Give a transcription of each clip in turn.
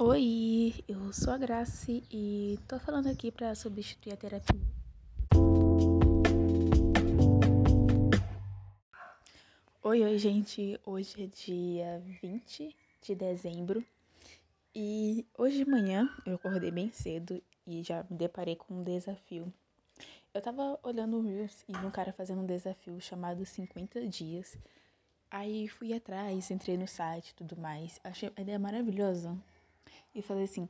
Oi, eu sou a Grace e tô falando aqui para substituir a terapia. Oi, oi, gente. Hoje é dia 20 de dezembro e hoje de manhã eu acordei bem cedo e já me deparei com um desafio. Eu tava olhando o Reels e um cara fazendo um desafio chamado 50 dias. Aí fui atrás, entrei no site e tudo mais. Achei a ideia maravilhosa. E falei assim: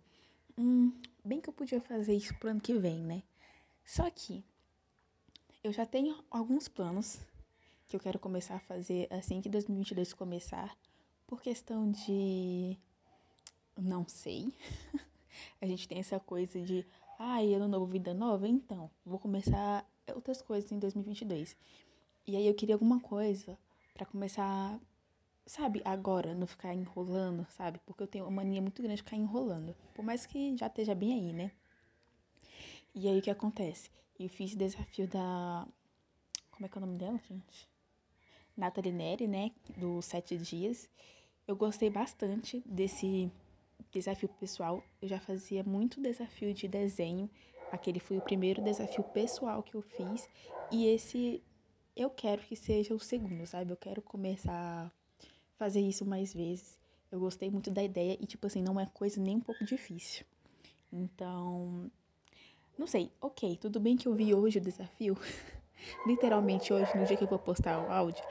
hum, bem que eu podia fazer isso pro ano que vem, né? Só que eu já tenho alguns planos que eu quero começar a fazer assim que 2022 começar, por questão de. Não sei. a gente tem essa coisa de. Ai, ano novo, vida nova? Então, vou começar outras coisas em 2022. E aí eu queria alguma coisa para começar, sabe, agora, não ficar enrolando, sabe? Porque eu tenho uma mania muito grande de ficar enrolando. Por mais que já esteja bem aí, né? E aí o que acontece? Eu fiz desafio da. Como é que é o nome dela, gente? Nathalie Neri, né? Do Sete Dias. Eu gostei bastante desse desafio pessoal. Eu já fazia muito desafio de desenho. Aquele foi o primeiro desafio pessoal que eu fiz. E esse eu quero que seja o segundo, sabe? Eu quero começar fazer isso mais vezes. Eu gostei muito da ideia e, tipo assim, não é coisa nem um pouco difícil. Então, não sei, ok, tudo bem que eu vi hoje o desafio. Literalmente hoje, no dia que eu vou postar o áudio.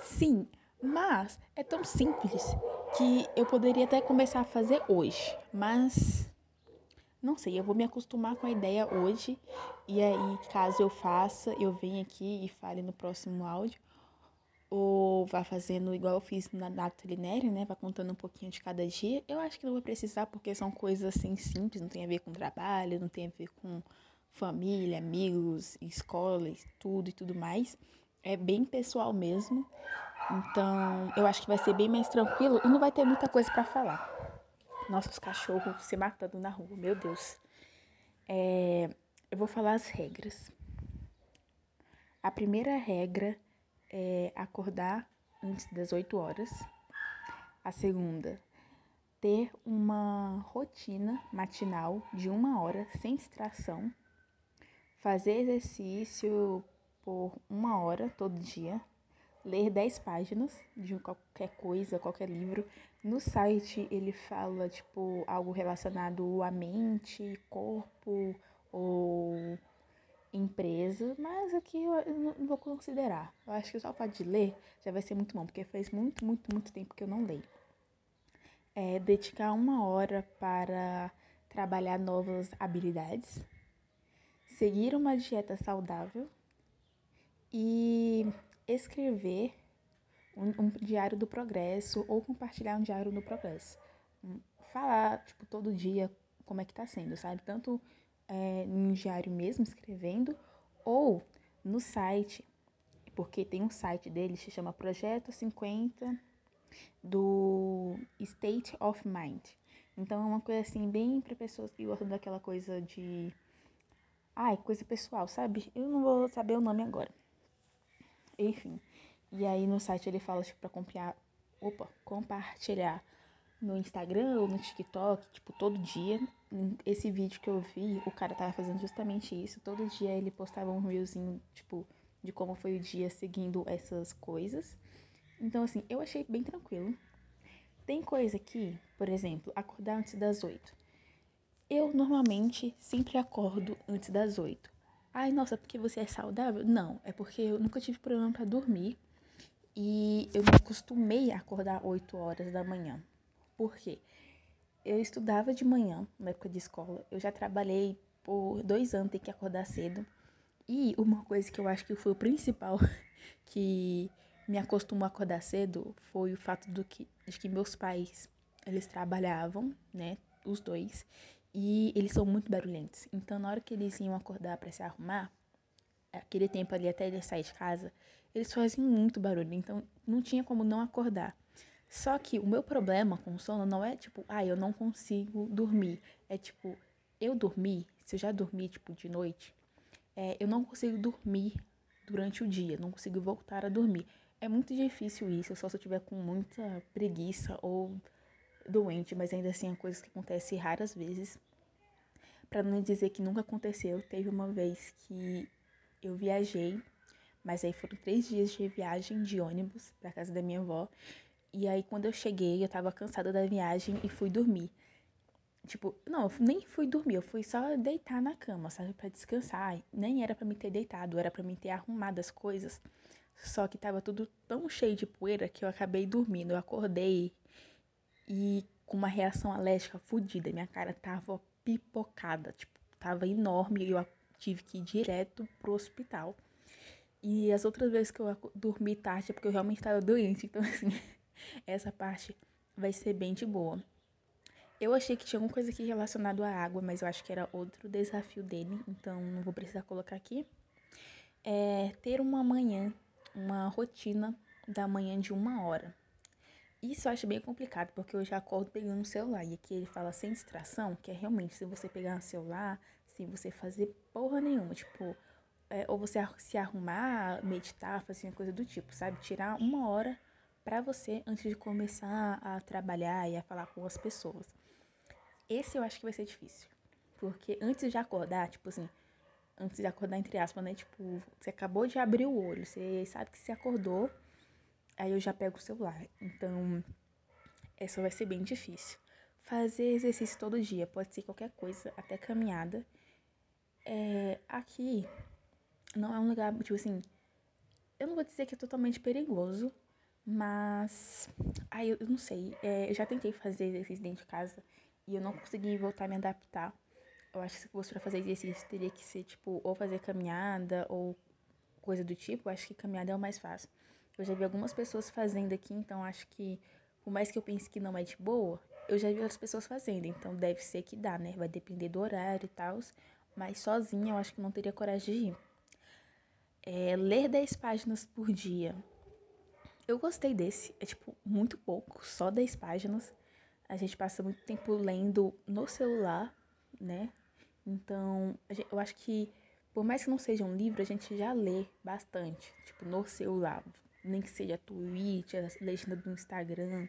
Sim, mas é tão simples que eu poderia até começar a fazer hoje. Mas não sei, eu vou me acostumar com a ideia hoje. E aí, caso eu faça, eu venha aqui e fale no próximo áudio. Ou vá fazendo igual eu fiz na data linéria, né? Vá contando um pouquinho de cada dia. Eu acho que não vou precisar, porque são coisas assim simples, não tem a ver com trabalho, não tem a ver com família, amigos, escola, tudo e tudo mais. É bem pessoal mesmo. Então, eu acho que vai ser bem mais tranquilo e não vai ter muita coisa para falar. Nossa, os cachorros se matando na rua, meu Deus. É, eu vou falar as regras. A primeira regra é acordar antes das 8 horas. A segunda, ter uma rotina matinal de uma hora sem distração. Fazer exercício por uma hora todo dia. Ler 10 páginas de qualquer coisa, qualquer livro. No site ele fala, tipo, algo relacionado à mente, corpo ou empresa, mas aqui eu não vou considerar. Eu acho que só o fato de ler já vai ser muito bom, porque faz muito, muito, muito tempo que eu não leio. É dedicar uma hora para trabalhar novas habilidades, seguir uma dieta saudável e escrever um, um, diário do progresso ou compartilhar um diário do progresso. Hum, falar, tipo, todo dia como é que tá sendo, sabe? Tanto é, diário mesmo, escrevendo, ou no site, porque tem um site dele que se chama Projeto 50 do State of Mind. Então é uma coisa assim, bem para pessoas que gostam daquela coisa de. Ai, coisa pessoal, sabe? Eu não vou saber o nome agora. Enfim. E aí no site ele fala, tipo, pra compiar, opa, compartilhar no Instagram ou no TikTok, tipo, todo dia. Esse vídeo que eu vi, o cara tava fazendo justamente isso. Todo dia ele postava um reelzinho, tipo, de como foi o dia seguindo essas coisas. Então, assim, eu achei bem tranquilo. Tem coisa aqui, por exemplo, acordar antes das oito. Eu normalmente sempre acordo antes das oito. Ai, nossa, porque você é saudável? Não, é porque eu nunca tive problema para dormir. E eu me acostumei a acordar 8 horas da manhã. Por quê? Eu estudava de manhã, na época de escola. Eu já trabalhei por dois anos, ter que acordar cedo. E uma coisa que eu acho que foi o principal que me acostumou a acordar cedo foi o fato do que, de que meus pais, eles trabalhavam, né, os dois, e eles são muito barulhentos. Então, na hora que eles iam acordar para se arrumar, aquele tempo ali até eles sair de casa, eles faziam muito barulho, então não tinha como não acordar. Só que o meu problema com o sono não é tipo, ah, eu não consigo dormir. É tipo, eu dormi, se eu já dormi, tipo, de noite, é, eu não consigo dormir durante o dia, não consigo voltar a dormir. É muito difícil isso, só se eu tiver com muita preguiça ou doente, mas ainda assim é coisa que acontece raras vezes. Para não dizer que nunca aconteceu, teve uma vez que eu viajei, mas aí foram três dias de viagem de ônibus para casa da minha avó. E aí quando eu cheguei, eu tava cansada da viagem e fui dormir. Tipo, não, eu nem fui dormir, eu fui só deitar na cama, sabe, para descansar. Nem era para me ter deitado, era para me ter arrumado as coisas. Só que tava tudo tão cheio de poeira que eu acabei dormindo. Eu acordei e com uma reação alérgica fodida. Minha cara tava pipocada, tipo, tava enorme e eu tive que ir direto pro hospital. E as outras vezes que eu dormi tarde é porque eu realmente estava doente. Então, assim, essa parte vai ser bem de boa. Eu achei que tinha alguma coisa aqui relacionada à água, mas eu acho que era outro desafio dele, então não vou precisar colocar aqui. É ter uma manhã, uma rotina da manhã de uma hora. Isso eu acho bem complicado, porque eu já acordo pegando o celular. E aqui ele fala sem distração, que é realmente se você pegar no celular, sem você fazer porra nenhuma. Tipo, é, ou você se arrumar, meditar, fazer uma coisa do tipo, sabe? Tirar uma hora para você antes de começar a trabalhar e a falar com as pessoas. Esse eu acho que vai ser difícil. Porque antes de acordar, tipo assim, antes de acordar, entre aspas, né? Tipo, você acabou de abrir o olho, você sabe que você acordou aí eu já pego o celular. Então, essa vai ser bem difícil. Fazer exercício todo dia, pode ser qualquer coisa, até caminhada. É, aqui não é um lugar, tipo assim, eu não vou dizer que é totalmente perigoso, mas. Ai, eu, eu não sei. É, eu já tentei fazer exercício dentro de casa e eu não consegui voltar a me adaptar. Eu acho que se fosse pra fazer exercício, teria que ser, tipo, ou fazer caminhada ou coisa do tipo. Eu acho que caminhada é o mais fácil. Eu já vi algumas pessoas fazendo aqui, então acho que, por mais que eu pense que não é de boa, eu já vi outras pessoas fazendo, então deve ser que dá, né? Vai depender do horário e tal. Mas sozinha eu acho que não teria coragem de ir. É, ler 10 páginas por dia. Eu gostei desse. É tipo muito pouco, só 10 páginas. A gente passa muito tempo lendo no celular, né? Então, eu acho que, por mais que não seja um livro, a gente já lê bastante, tipo, no celular nem que seja tweet, a legenda do Instagram,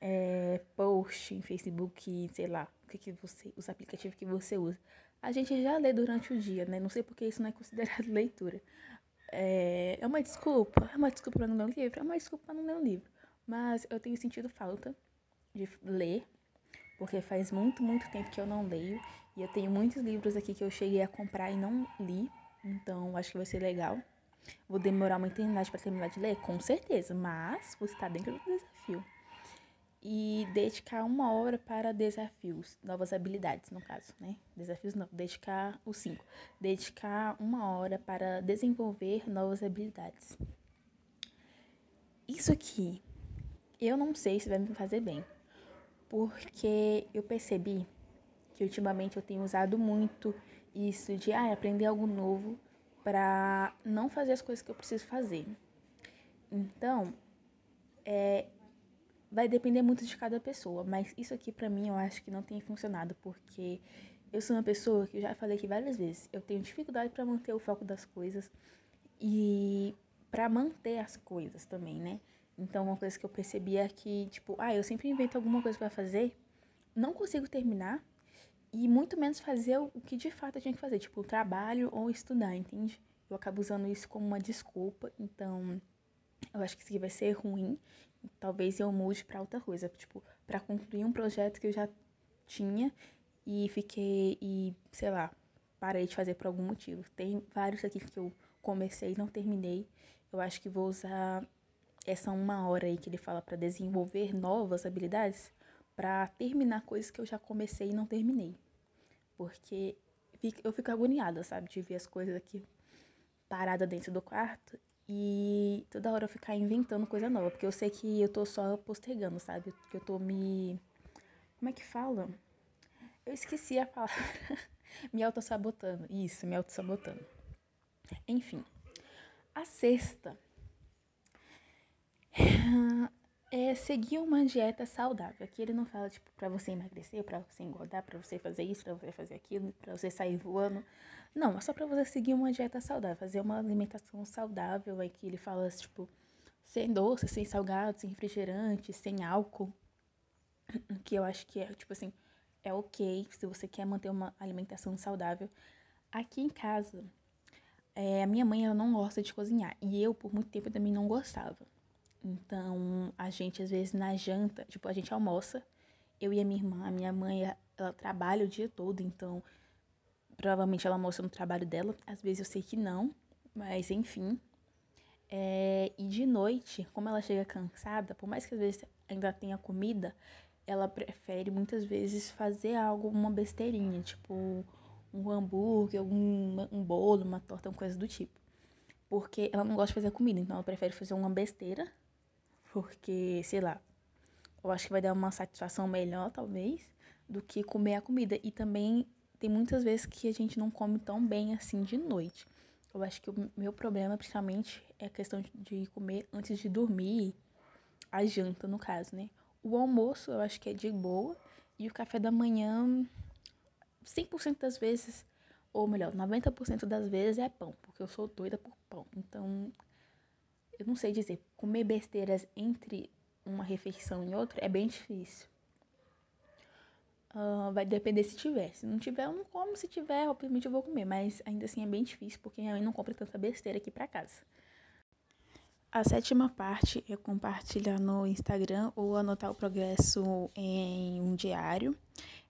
é, post em Facebook, sei lá, o que, que você, os aplicativos que você usa. A gente já lê durante o dia, né? Não sei porque isso não é considerado leitura. É, é uma desculpa, é uma desculpa para não ler um livro, é uma desculpa para não ler um livro. Mas eu tenho sentido falta de ler, porque faz muito, muito tempo que eu não leio. E eu tenho muitos livros aqui que eu cheguei a comprar e não li. Então acho que vai ser legal. Vou demorar uma eternidade para terminar de ler? Com certeza, mas você está dentro do desafio. E dedicar uma hora para desafios, novas habilidades, no caso, né? Desafios não, dedicar os cinco. Dedicar uma hora para desenvolver novas habilidades. Isso aqui, eu não sei se vai me fazer bem, porque eu percebi que ultimamente eu tenho usado muito isso de ah, aprender algo novo para não fazer as coisas que eu preciso fazer. Então, é, vai depender muito de cada pessoa, mas isso aqui para mim eu acho que não tem funcionado porque eu sou uma pessoa que eu já falei aqui várias vezes, eu tenho dificuldade para manter o foco das coisas e para manter as coisas também, né? Então, uma coisa que eu percebi é que, tipo, ah, eu sempre invento alguma coisa para fazer, não consigo terminar e muito menos fazer o que de fato eu tinha que fazer, tipo, trabalho ou estudar, entende? Eu acabo usando isso como uma desculpa, então eu acho que isso aqui vai ser ruim. Talvez eu mude para outra coisa, tipo, para concluir um projeto que eu já tinha e fiquei e, sei lá, parei de fazer por algum motivo. Tem vários aqui que eu comecei e não terminei. Eu acho que vou usar essa uma hora aí que ele fala para desenvolver novas habilidades para terminar coisas que eu já comecei e não terminei. Porque eu fico agoniada, sabe? De ver as coisas aqui parada dentro do quarto e toda hora eu ficar inventando coisa nova. Porque eu sei que eu tô só postergando, sabe? Que eu tô me. Como é que fala? Eu esqueci a palavra. me auto-sabotando. Isso, me auto-sabotando. Enfim. A sexta é seguir uma dieta saudável. Aqui ele não fala, tipo, pra você emagrecer, pra você engordar, pra você fazer isso, pra você fazer aquilo, pra você sair voando. Não, é só pra você seguir uma dieta saudável, fazer uma alimentação saudável. Aqui ele fala, tipo, sem doce, sem salgado, sem refrigerante, sem álcool. que eu acho que é, tipo assim, é ok se você quer manter uma alimentação saudável. Aqui em casa, é, a minha mãe ela não gosta de cozinhar e eu por muito tempo também não gostava. Então a gente às vezes na janta, tipo a gente almoça, eu e a minha irmã, a minha mãe ela trabalha o dia todo, então provavelmente ela almoça no trabalho dela. Às vezes eu sei que não, mas enfim. É, e de noite, como ela chega cansada, por mais que às vezes ainda tenha comida, ela prefere muitas vezes fazer algo, uma besteirinha, tipo um hambúrguer, um, um bolo, uma torta, uma coisa do tipo. Porque ela não gosta de fazer comida, então ela prefere fazer uma besteira, porque, sei lá, eu acho que vai dar uma satisfação melhor, talvez, do que comer a comida. E também tem muitas vezes que a gente não come tão bem assim de noite. Eu acho que o meu problema, principalmente, é a questão de comer antes de dormir, a janta, no caso, né? O almoço eu acho que é de boa. E o café da manhã, 100% das vezes, ou melhor, 90% das vezes é pão, porque eu sou doida por pão. Então, eu não sei dizer, comer besteiras entre uma refeição e outra é bem difícil. Uh, vai depender se tiver. Se não tiver, eu não como. Se tiver, obviamente eu vou comer. Mas ainda assim é bem difícil, porque minha mãe não compra tanta besteira aqui pra casa. A sétima parte é compartilhar no Instagram ou anotar o progresso em um diário.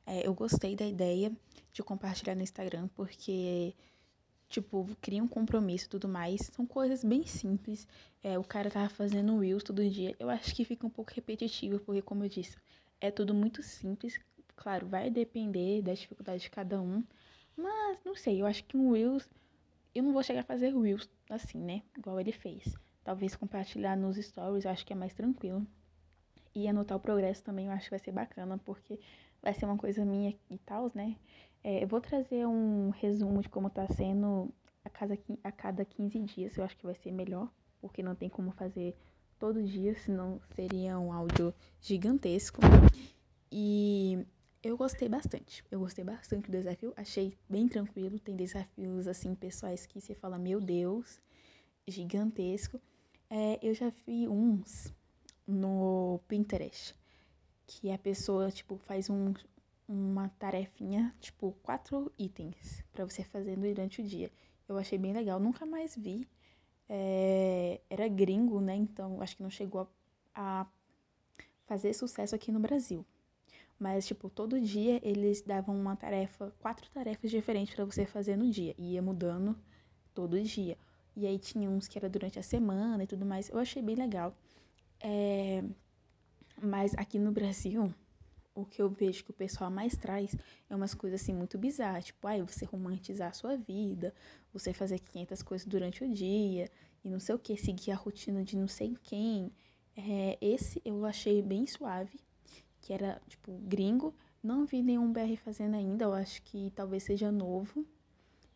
É, eu gostei da ideia de compartilhar no Instagram porque, tipo, cria um compromisso e tudo mais. São coisas bem simples. É, o cara tava fazendo Reels todo dia. Eu acho que fica um pouco repetitivo porque, como eu disse, é tudo muito simples. Claro, vai depender da dificuldade de cada um. Mas, não sei, eu acho que um Reels... Eu não vou chegar a fazer Reels assim, né? Igual ele fez. Talvez compartilhar nos stories, eu acho que é mais tranquilo. E anotar o progresso também eu acho que vai ser bacana, porque vai ser uma coisa minha e tal, né? É, eu vou trazer um resumo de como tá sendo a, casa, a cada 15 dias, eu acho que vai ser melhor, porque não tem como fazer todo dia, senão seria um áudio gigantesco. E eu gostei bastante. Eu gostei bastante do desafio. Achei bem tranquilo. Tem desafios assim pessoais que você fala, meu Deus, gigantesco. É, eu já vi uns no Pinterest. Que a pessoa, tipo, faz um, uma tarefinha, tipo, quatro itens para você fazer durante o dia. Eu achei bem legal. Nunca mais vi. É, era gringo, né? Então acho que não chegou a, a fazer sucesso aqui no Brasil. Mas, tipo, todo dia eles davam uma tarefa, quatro tarefas diferentes para você fazer no dia. E ia mudando todo dia. E aí tinha uns que era durante a semana e tudo mais. Eu achei bem legal. É... Mas aqui no Brasil, o que eu vejo que o pessoal mais traz é umas coisas assim muito bizarras. Tipo, aí você romantizar a sua vida, você fazer 500 coisas durante o dia e não sei o que, seguir a rotina de não sei quem. É, esse eu achei bem suave, que era tipo gringo. Não vi nenhum BR fazendo ainda, eu acho que talvez seja novo.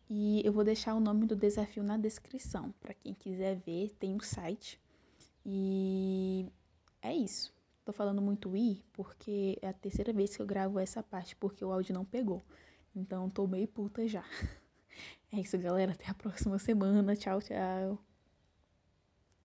E eu vou deixar o nome do desafio na descrição, para quem quiser ver, tem um site. E é isso. Tô falando muito i porque é a terceira vez que eu gravo essa parte, porque o áudio não pegou. Então tô meio puta já. É isso, galera. Até a próxima semana. Tchau, tchau.